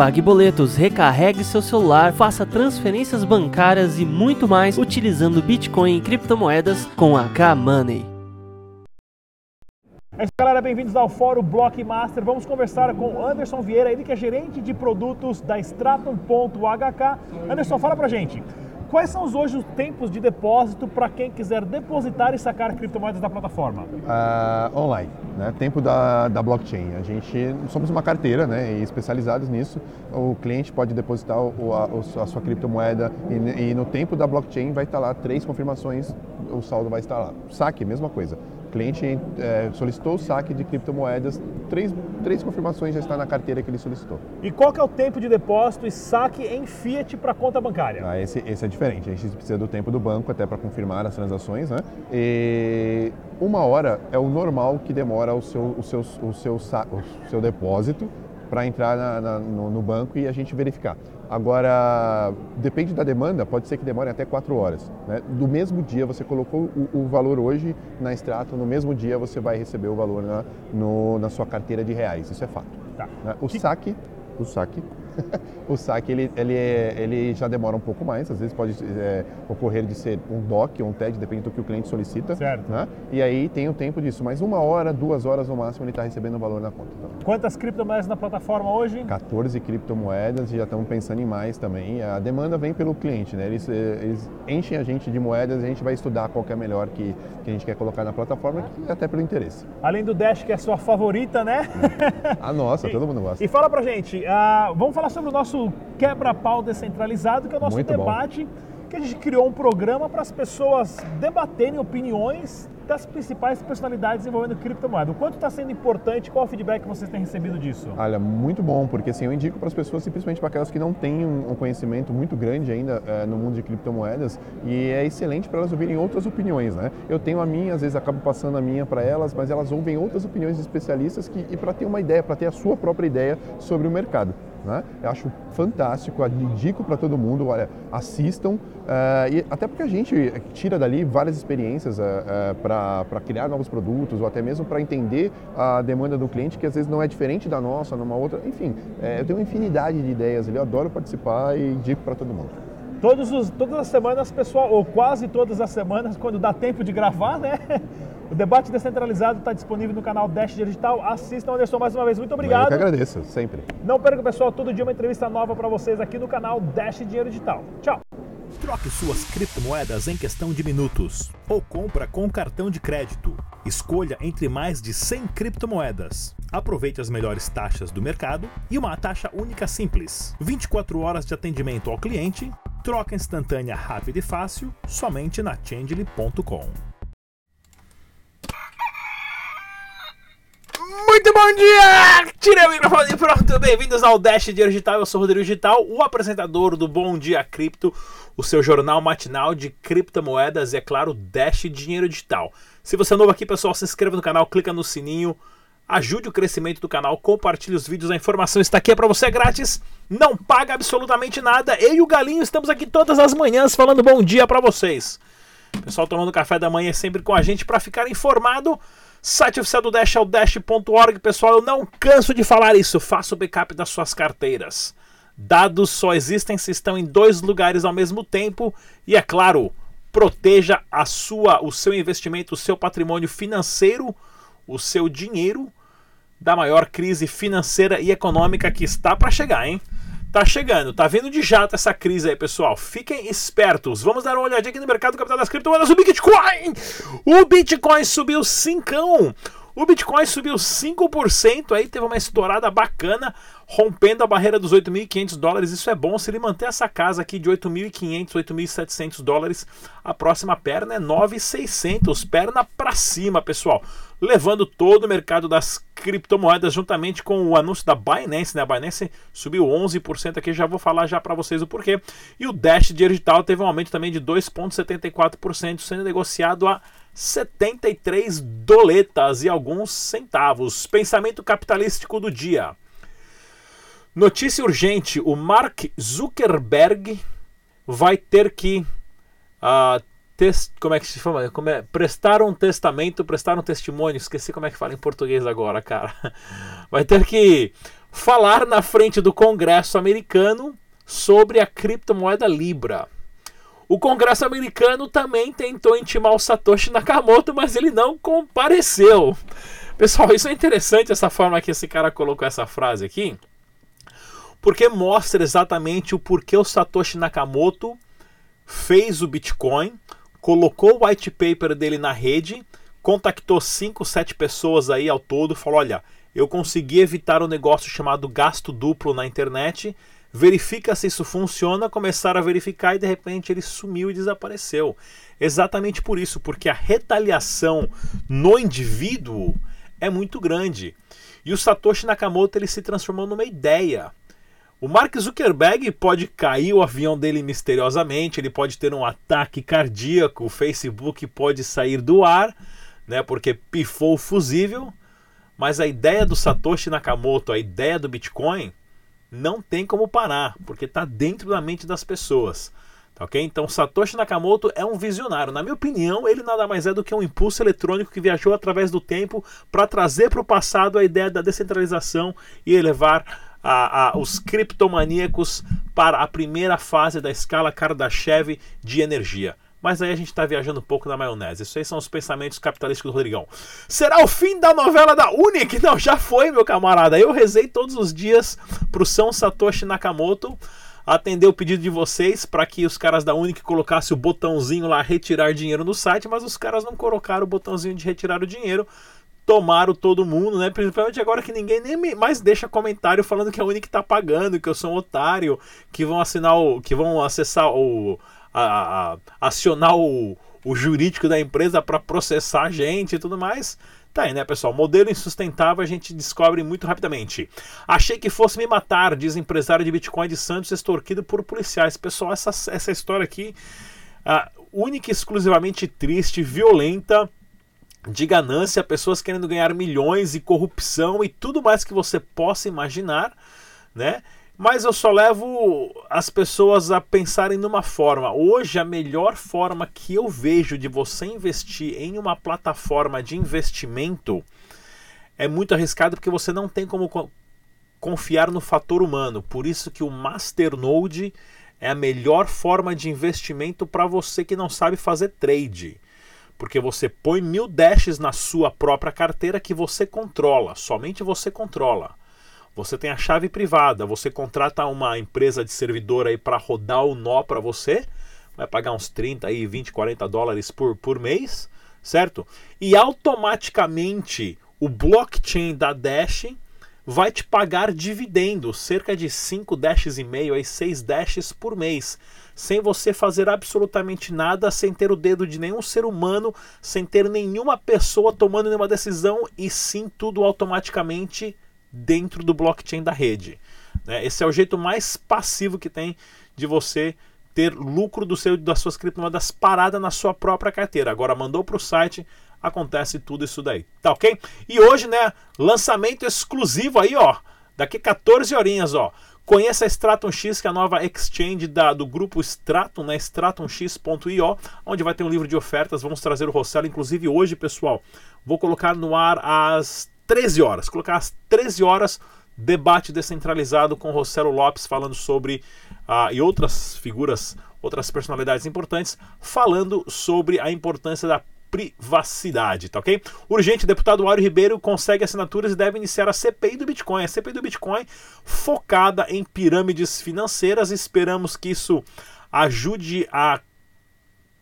pague boletos, recarregue seu celular, faça transferências bancárias e muito mais utilizando Bitcoin e criptomoedas com a K-Money. É isso, galera. Bem-vindos ao Fórum Blockmaster. Vamos conversar com Anderson Vieira, ele que é gerente de produtos da Stratum.hk. Anderson, fala pra gente. Quais são hoje os tempos de depósito para quem quiser depositar e sacar criptomoedas da plataforma? Uh, online, né? tempo da, da blockchain. A gente somos uma carteira né? e especializados nisso. O cliente pode depositar o, a, a, sua criptomoeda e, e, no tempo da blockchain vai estar lá três confirmações, o saldo vai estar lá. Saque, mesma coisa. O cliente é, solicitou o saque de criptomoedas, três, três confirmações já está na carteira que ele solicitou. E qual que é o tempo de depósito e saque em Fiat para conta bancária? Ah, esse, esse é diferente, a gente precisa do tempo do banco até para confirmar as transações, né? E uma hora é o normal que demora o seu, o seu, o seu, o seu depósito para entrar na, na, no, no banco e a gente verificar. Agora, depende da demanda, pode ser que demore até quatro horas. Né? Do mesmo dia, você colocou o, o, valor hoje na extrato, no mesmo dia você vai receber o valor na, no, na sua carteira de reais, isso é fato. Tá. Né? O saque, o saque o saque ele, ele, é, ele já demora um pouco mais, às vezes pode é, ocorrer de ser um DOC ou um TED, depende do que o cliente solicita. Certo. Né? E aí tem o tempo disso, mas uma hora, duas horas no máximo ele está recebendo o valor na conta. Então. Quantas criptomoedas na plataforma hoje? 14 criptomoedas e já estamos pensando em mais também. A demanda vem pelo cliente, né? Eles, eles enchem a gente de moedas e a gente vai estudar qual é a melhor que, que a gente quer colocar na plataforma, até pelo interesse. Além do Dash, que é a sua favorita, né? É. A nossa, todo mundo gosta. E fala pra gente, uh, vamos falar sobre o nosso quebra-pau descentralizado, que é o nosso Muito debate, bom. que a gente criou um programa para as pessoas debaterem opiniões das principais personalidades envolvendo criptomoeda. O quanto está sendo importante? Qual o feedback que vocês têm recebido disso? Olha, muito bom, porque assim, eu indico para as pessoas, simplesmente para aquelas que não têm um conhecimento muito grande ainda é, no mundo de criptomoedas, e é excelente para elas ouvirem outras opiniões, né? Eu tenho a minha, às vezes acabo passando a minha para elas, mas elas ouvem outras opiniões de especialistas que, e para ter uma ideia, para ter a sua própria ideia sobre o mercado. Né? Eu acho fantástico, indico para todo mundo, olha, assistam, uh, e até porque a gente tira dali várias experiências uh, uh, para criar novos produtos ou até mesmo para entender a demanda do cliente que às vezes não é diferente da nossa, numa outra, enfim, eu tenho uma infinidade de ideias ali, eu adoro participar e indico para todo mundo. Todos os, todas as semanas, pessoal, ou quase todas as semanas, quando dá tempo de gravar, né? O debate descentralizado está disponível no canal Dash Digital. Assistam, Anderson, mais uma vez. Muito obrigado. Eu que agradeço, sempre. Não perca, pessoal, todo dia uma entrevista nova para vocês aqui no canal Dash Dinheiro Digital. Tchau. Troque suas criptomoedas em questão de minutos ou compra com cartão de crédito. Escolha entre mais de 100 criptomoedas. Aproveite as melhores taxas do mercado e uma taxa única simples. 24 horas de atendimento ao cliente, troca instantânea rápida e fácil somente na Changely.com. Muito bom dia! Tirei o microfone e pronto. Bem-vindos ao Dash Digital. Eu sou o Rodrigo Digital, o apresentador do Bom Dia Cripto, o seu jornal matinal de criptomoedas e, é claro, Dash Dinheiro Digital. Se você é novo aqui, pessoal, se inscreva no canal, clica no sininho, ajude o crescimento do canal, compartilhe os vídeos, a informação está aqui é para você é grátis, não paga absolutamente nada. Eu e o Galinho estamos aqui todas as manhãs falando bom dia para vocês. Pessoal tomando café da manhã sempre com a gente para ficar informado Site oficial do Dash é o dash.org, pessoal. Eu não canso de falar isso. Faça o backup das suas carteiras. Dados só existem se estão em dois lugares ao mesmo tempo e é claro, proteja a sua, o seu investimento, o seu patrimônio financeiro, o seu dinheiro da maior crise financeira e econômica que está para chegar, hein? Tá chegando, tá vindo de jato essa crise aí, pessoal. Fiquem espertos. Vamos dar uma olhadinha aqui no mercado capital das criptomoedas. O Bitcoin! O Bitcoin subiu 5. O Bitcoin subiu 5%, aí teve uma estourada bacana, rompendo a barreira dos 8.500 dólares. Isso é bom se ele manter essa casa aqui de 8.500, 8.700 dólares. A próxima perna é 9.600, perna para cima, pessoal. Levando todo o mercado das criptomoedas juntamente com o anúncio da Binance, né? A Binance subiu 11% aqui, já vou falar já para vocês o porquê. E o Dash Digital teve um aumento também de 2.74%, sendo negociado a 73 doletas e alguns centavos. Pensamento capitalístico do dia. Notícia urgente: o Mark Zuckerberg vai ter que uh, test, como é que se chama? Como é? Prestar um testamento, prestar um testemunho. Esqueci como é que fala em português agora, cara. Vai ter que falar na frente do Congresso americano sobre a criptomoeda Libra. O Congresso americano também tentou intimar o Satoshi Nakamoto, mas ele não compareceu. Pessoal, isso é interessante essa forma que esse cara colocou essa frase aqui, porque mostra exatamente o porquê o Satoshi Nakamoto fez o Bitcoin, colocou o white paper dele na rede, contactou 5, 7 pessoas aí ao todo, falou: "Olha, eu consegui evitar um negócio chamado gasto duplo na internet. Verifica se isso funciona, começaram a verificar e de repente ele sumiu e desapareceu. Exatamente por isso, porque a retaliação no indivíduo é muito grande. E o Satoshi Nakamoto ele se transformou numa ideia. O Mark Zuckerberg pode cair o avião dele misteriosamente, ele pode ter um ataque cardíaco, o Facebook pode sair do ar, né, porque pifou o fusível, mas a ideia do Satoshi Nakamoto, a ideia do Bitcoin, não tem como parar, porque está dentro da mente das pessoas. Tá ok? Então, Satoshi Nakamoto é um visionário. Na minha opinião, ele nada mais é do que um impulso eletrônico que viajou através do tempo para trazer para o passado a ideia da descentralização e elevar a, a, os criptomaníacos para a primeira fase da escala Kardashev de energia. Mas aí a gente está viajando um pouco na maionese. Isso aí são os pensamentos capitalísticos do Rodrigão. Será o fim da novela da Unic? Não, já foi, meu camarada. Eu rezei todos os dias para o São Satoshi Nakamoto atender o pedido de vocês para que os caras da Unic colocassem o botãozinho lá retirar dinheiro no site, mas os caras não colocaram o botãozinho de retirar o dinheiro. Tomaram todo mundo, né? Principalmente agora que ninguém nem mais deixa comentário falando que a Unic tá pagando, que eu sou um otário, que vão assinar o. que vão acessar o. A, a, acionar o, o jurídico da empresa para processar a gente e tudo mais. Tá aí, né, pessoal? Modelo insustentável a gente descobre muito rapidamente. Achei que fosse me matar, diz empresário de Bitcoin de Santos, extorquido por policiais. Pessoal, essa, essa história aqui, uh, única e exclusivamente triste, violenta, de ganância, pessoas querendo ganhar milhões e corrupção e tudo mais que você possa imaginar, né? Mas eu só levo as pessoas a pensarem numa forma. Hoje, a melhor forma que eu vejo de você investir em uma plataforma de investimento é muito arriscado porque você não tem como confiar no fator humano. Por isso que o Masternode é a melhor forma de investimento para você que não sabe fazer trade. Porque você põe mil dashes na sua própria carteira que você controla, somente você controla. Você tem a chave privada, você contrata uma empresa de servidor aí para rodar o nó para você, vai pagar uns 30 aí, 20, 40 dólares por, por mês, certo? E automaticamente o blockchain da Dash vai te pagar dividendos, cerca de 5 dashes e meio, aí 6 dashes por mês, sem você fazer absolutamente nada, sem ter o dedo de nenhum ser humano, sem ter nenhuma pessoa tomando nenhuma decisão e sim tudo automaticamente dentro do blockchain da rede. Né? Esse é o jeito mais passivo que tem de você ter lucro do seu, das suas criptomoedas parada na sua própria carteira. Agora mandou para o site, acontece tudo isso daí. Tá ok? E hoje, né, lançamento exclusivo aí, ó. Daqui 14 horinhas, ó. Conheça a Stratum X, que é a nova exchange da, do grupo Stratum, né? stratumx.io, onde vai ter um livro de ofertas. Vamos trazer o Rossello, inclusive hoje, pessoal. Vou colocar no ar às 13 horas. Colocar às 13 horas, debate descentralizado com Rossello Lopes falando sobre. Uh, e outras figuras, outras personalidades importantes, falando sobre a importância da privacidade, tá ok? Urgente, deputado Áureo Ribeiro consegue assinaturas e deve iniciar a CPI do Bitcoin. A CPI do Bitcoin focada em pirâmides financeiras. Esperamos que isso ajude a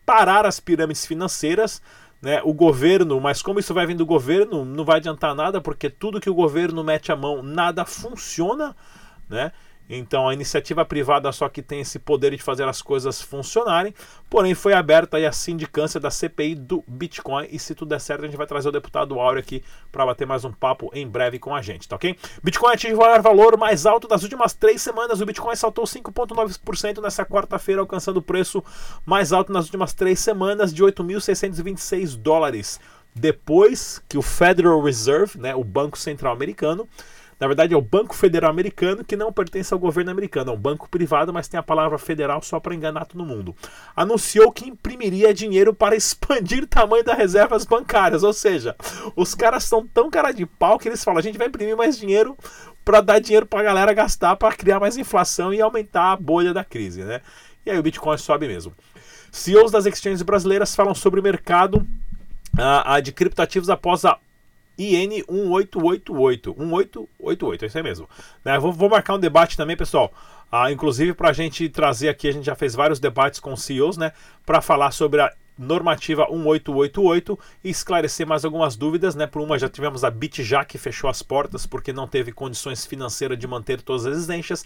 parar as pirâmides financeiras né, o governo, mas como isso vai vir do governo, não vai adiantar nada, porque tudo que o governo mete a mão, nada funciona, né? Então a iniciativa privada só que tem esse poder de fazer as coisas funcionarem, porém foi aberta aí a sindicância da CPI do Bitcoin e se tudo der certo a gente vai trazer o deputado Áureo aqui para bater mais um papo em breve com a gente, tá ok? Bitcoin atinge o valor mais alto das últimas três semanas, o Bitcoin saltou 5,9% nessa quarta-feira, alcançando o preço mais alto nas últimas três semanas de 8.626 dólares. depois que o Federal Reserve, né, o Banco Central Americano, na verdade é o Banco Federal Americano que não pertence ao governo americano, é um banco privado, mas tem a palavra federal só para enganar todo mundo. Anunciou que imprimiria dinheiro para expandir o tamanho das reservas bancárias, ou seja, os caras são tão cara de pau que eles falam: a gente vai imprimir mais dinheiro para dar dinheiro para a galera gastar, para criar mais inflação e aumentar a bolha da crise, né? E aí o Bitcoin sobe mesmo. CEOs das exchanges brasileiras falam sobre o mercado uh, de criptativos após a IN 1888. 1888, é isso aí mesmo. Né? Vou, vou, marcar um debate também, pessoal. Ah, inclusive, para a gente trazer aqui, a gente já fez vários debates com CEOs, né? Para falar sobre a normativa 1888 e esclarecer mais algumas dúvidas, né? Por uma já tivemos a Bitja que fechou as portas porque não teve condições financeiras de manter todas as exigências,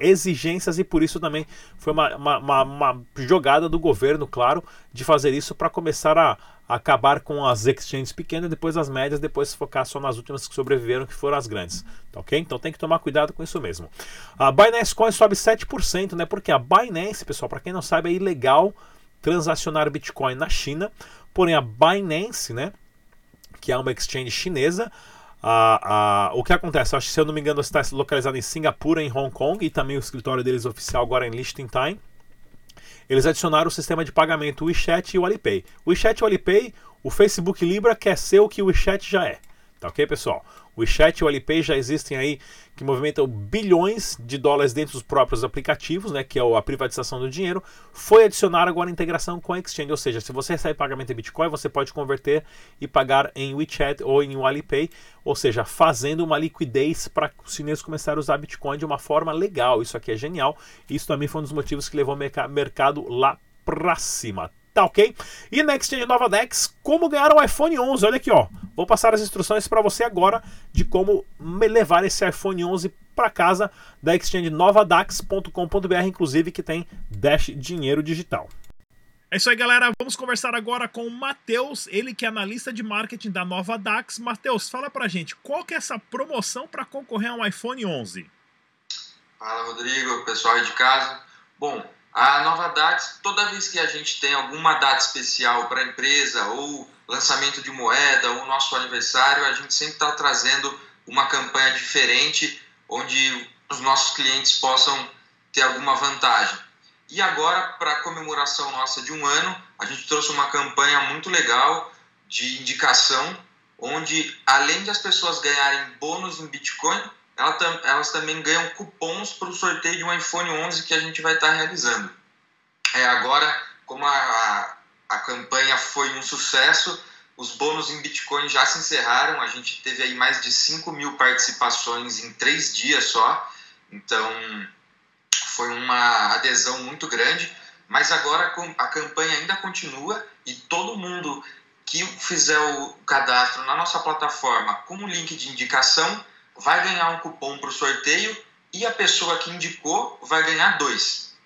exigências e por isso também foi uma, uma, uma, uma jogada do governo, claro, de fazer isso para começar a, acabar com as exchanges pequenas, depois as médias, depois focar só nas últimas que sobreviveram, que foram as grandes. Tá ok? Então tem que tomar cuidado com isso mesmo. A Binance Coin sobe 7%, né? Porque a Binance, pessoal, para quem não sabe, é ilegal transacionar Bitcoin na China. Porém, a Binance, né? Que é uma exchange chinesa, a, a, o que acontece? Acho se eu não me engano, está localizado em Singapura, em Hong Kong, e também o escritório deles oficial agora em Liechtenstein eles adicionaram o sistema de pagamento WeChat e o Alipay. O WeChat e o Alipay, o Facebook Libra quer ser o que o WeChat já é. Tá ok, pessoal? O WeChat e o Alipay já existem aí que movimentam bilhões de dólares dentro dos próprios aplicativos, né, que é a privatização do dinheiro. Foi adicionar agora a integração com a Exchange, ou seja, se você recebe pagamento em Bitcoin, você pode converter e pagar em WeChat ou em Alipay, ou seja, fazendo uma liquidez para os chineses começarem a usar Bitcoin de uma forma legal. Isso aqui é genial. Isso também foi um dos motivos que levou o mercado lá para cima tá ok? E na Exchange Nova Dex, como ganhar o iPhone 11, olha aqui ó, vou passar as instruções para você agora de como levar esse iPhone 11 para casa da Exchange novadax.com.br, inclusive que tem Dash Dinheiro Digital. É isso aí, galera. Vamos conversar agora com o Matheus, ele que é analista de marketing da Nova Dax. Matheus, fala pra gente, qual que é essa promoção para concorrer a um iPhone 11? Fala, Rodrigo, pessoal aí de casa. Bom, a nova data, toda vez que a gente tem alguma data especial para a empresa, ou lançamento de moeda, ou nosso aniversário, a gente sempre está trazendo uma campanha diferente, onde os nossos clientes possam ter alguma vantagem. E agora, para a comemoração nossa de um ano, a gente trouxe uma campanha muito legal de indicação, onde além das pessoas ganharem bônus em Bitcoin, elas também ganham cupons para o sorteio de um iPhone 11 que a gente vai estar tá realizando. É, agora, como a, a, a campanha foi um sucesso, os bônus em Bitcoin já se encerraram. A gente teve aí mais de 5 mil participações em três dias só. Então, foi uma adesão muito grande. Mas agora a campanha ainda continua e todo mundo que fizer o cadastro na nossa plataforma com o link de indicação vai ganhar um cupom para o sorteio e a pessoa que indicou vai ganhar dois.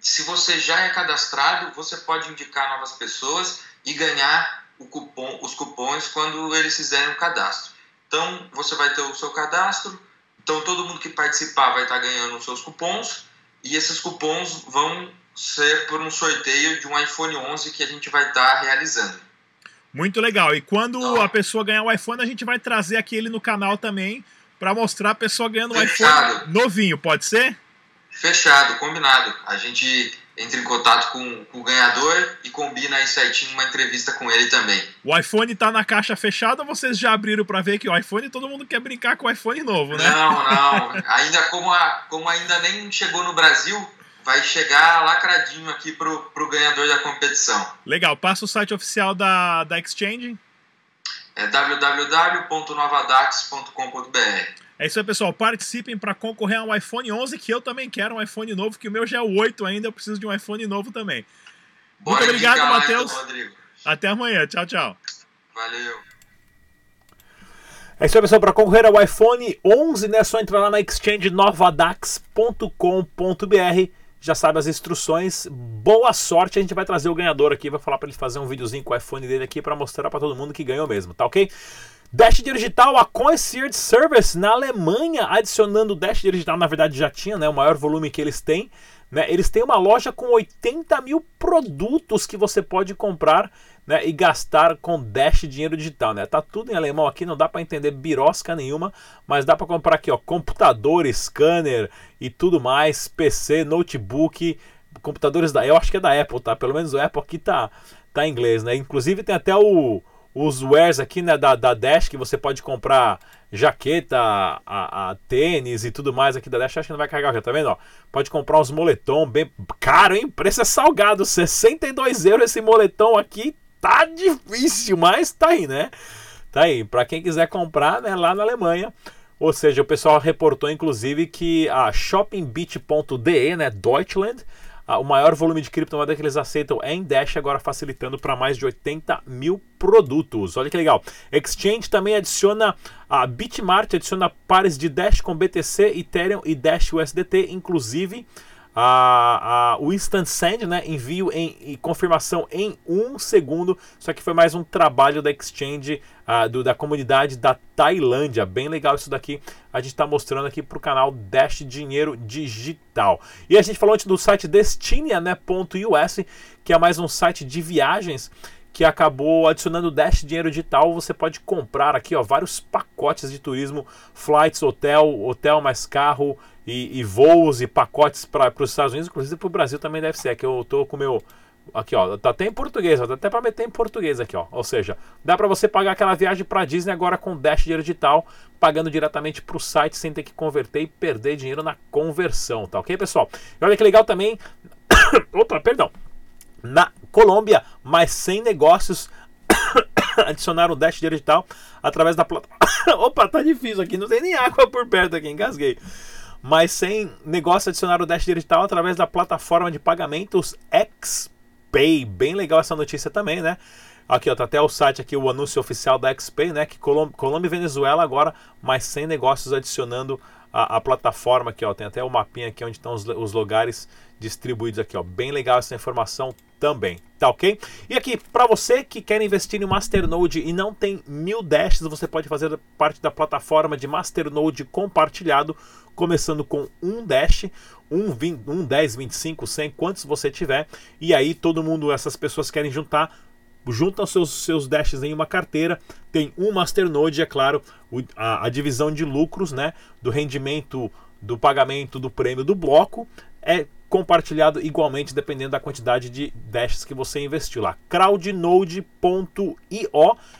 Se você já é cadastrado, você pode indicar novas pessoas e ganhar cupom, os cupons quando eles fizerem o cadastro. Então, você vai ter o seu cadastro, então todo mundo que participar vai estar ganhando os seus cupons e esses cupons vão ser por um sorteio de um iPhone 11 que a gente vai estar realizando. Muito legal. E quando então, a pessoa ganhar o iPhone, a gente vai trazer aquele no canal também para mostrar a pessoa ganhando um iPhone novinho, pode ser? Fechado, combinado. A gente entra em contato com, com, o ganhador e combina aí certinho uma entrevista com ele também. O iPhone tá na caixa fechada ou vocês já abriram para ver que o iPhone todo mundo quer brincar com o iPhone novo, né? Não, não. ainda como, a, como ainda nem chegou no Brasil, vai chegar lacradinho aqui pro, pro ganhador da competição. Legal, passa o site oficial da, da Exchange é www.novadax.com.br. É isso aí, pessoal. Participem para concorrer a um iPhone 11, que eu também quero um iPhone novo, que o meu já é o 8 ainda, eu preciso de um iPhone novo também. Bora Muito obrigado, Matheus. Até amanhã. Tchau, tchau. Valeu. É isso aí, pessoal. Para concorrer ao iPhone 11, né, é só entrar lá na exchange novadax.com.br já sabe as instruções. Boa sorte, a gente vai trazer o ganhador aqui, vai falar para ele fazer um videozinho com o iPhone dele aqui para mostrar para todo mundo que ganhou mesmo, tá ok? Dash Digital, a Concierge Service na Alemanha, adicionando o Dash Digital, na verdade já tinha, né, o maior volume que eles têm Né? Eles têm uma loja com 80 mil produtos que você pode comprar né, e gastar com Dash dinheiro digital, né? Tá tudo em alemão aqui, não dá para entender birosca nenhuma, mas dá para comprar aqui, ó, computador, scanner e tudo mais, PC, notebook, computadores da, eu acho que é da Apple, tá? Pelo menos o Apple aqui tá tá em inglês, né? Inclusive tem até o os wares aqui, né, da, da Dash que você pode comprar jaqueta, a, a, tênis e tudo mais aqui da Dash, acho que não vai carregar, já tá vendo? Ó, pode comprar uns moletom bem caro, hein? Preço é salgado, 62 euros esse moletom aqui, tá difícil, mas tá aí, né? Tá aí, para quem quiser comprar, né, lá na Alemanha. Ou seja, o pessoal reportou inclusive que a shoppingbeat.de, né, Deutschland, o maior volume de criptomoeda que eles aceitam é em Dash, agora facilitando para mais de 80 mil produtos. Olha que legal. Exchange também adiciona, a Bitmart adiciona pares de Dash com BTC, Ethereum e Dash USDT, inclusive a, a, o Instant Send, né, envio em, e confirmação em um segundo. Só que foi mais um trabalho da Exchange, do, da comunidade da Tailândia. Bem legal isso daqui. A gente está mostrando aqui para o canal Dash Dinheiro Digital. E a gente falou antes do site Destinia.us, né, que é mais um site de viagens que acabou adicionando Dash Dinheiro Digital. Você pode comprar aqui ó, vários pacotes de turismo, flights, hotel, hotel mais carro e, e voos e pacotes para os Estados Unidos, inclusive para o Brasil também deve ser. Que eu tô com meu aqui ó, tá até em português, dá até para meter em português aqui ó. Ou seja, dá para você pagar aquela viagem para Disney agora com Dash Dinheiro Digital, pagando diretamente para o site sem ter que converter e perder dinheiro na conversão, tá ok, pessoal? E olha que legal também. Opa, perdão na Colômbia, mas sem negócios adicionaram o Dash digital através da plataforma. Opa, tá difícil aqui, não tem nem água por perto aqui, engasguei. Mas sem negócio adicionar o Dash digital através da plataforma de pagamentos XPay. Bem legal essa notícia também, né? Aqui, ó, tá até o site aqui, o anúncio oficial da XPay, né? Que Colômbia e Venezuela agora, mas sem negócios adicionando a, a, plataforma aqui, ó. Tem até o mapinha aqui onde estão os, os lugares distribuídos aqui, ó. Bem legal essa informação também, tá ok? E aqui, para você que quer investir em Masternode e não tem mil dashes, você pode fazer parte da plataforma de Masternode compartilhado, começando com um dash, um, 20, um 10, 25, 100, quantos você tiver, e aí todo mundo, essas pessoas querem juntar juntam seus, seus dashes em uma carteira, tem um masternode, é claro, a, a divisão de lucros, né, do rendimento do pagamento do prêmio do bloco é compartilhado igualmente dependendo da quantidade de dashes que você investiu lá. crowdnode.io,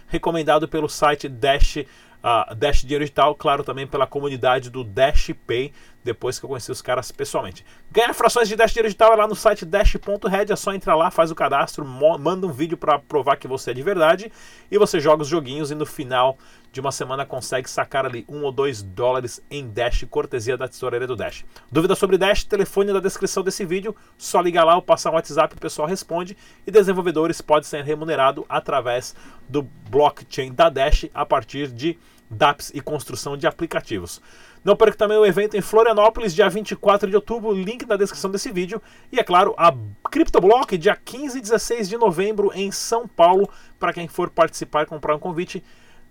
recomendado pelo site Dash uh, Dash Dinheiro Digital, claro, também pela comunidade do Dash Pay, depois que eu conheci os caras pessoalmente. Ganhar frações de Dash Digital é lá no site dash.red, é só entrar lá, faz o cadastro, manda um vídeo para provar que você é de verdade e você joga os joguinhos e no final de uma semana consegue sacar ali um ou dois dólares em Dash, cortesia da tesoureira do Dash. Dúvida sobre Dash? Telefone na descrição desse vídeo, só ligar lá ou passar um WhatsApp, o pessoal responde e desenvolvedores podem ser remunerados através do blockchain da Dash a partir de dApps e construção de aplicativos. Não perca também o evento em Florianópolis, dia 24 de outubro, link na descrição desse vídeo. E é claro, a CryptoBlock, dia 15 e 16 de novembro, em São Paulo. Para quem for participar e comprar um convite,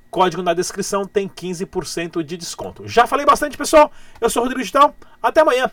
código na descrição tem 15% de desconto. Já falei bastante, pessoal. Eu sou o Rodrigo Digital. Até amanhã.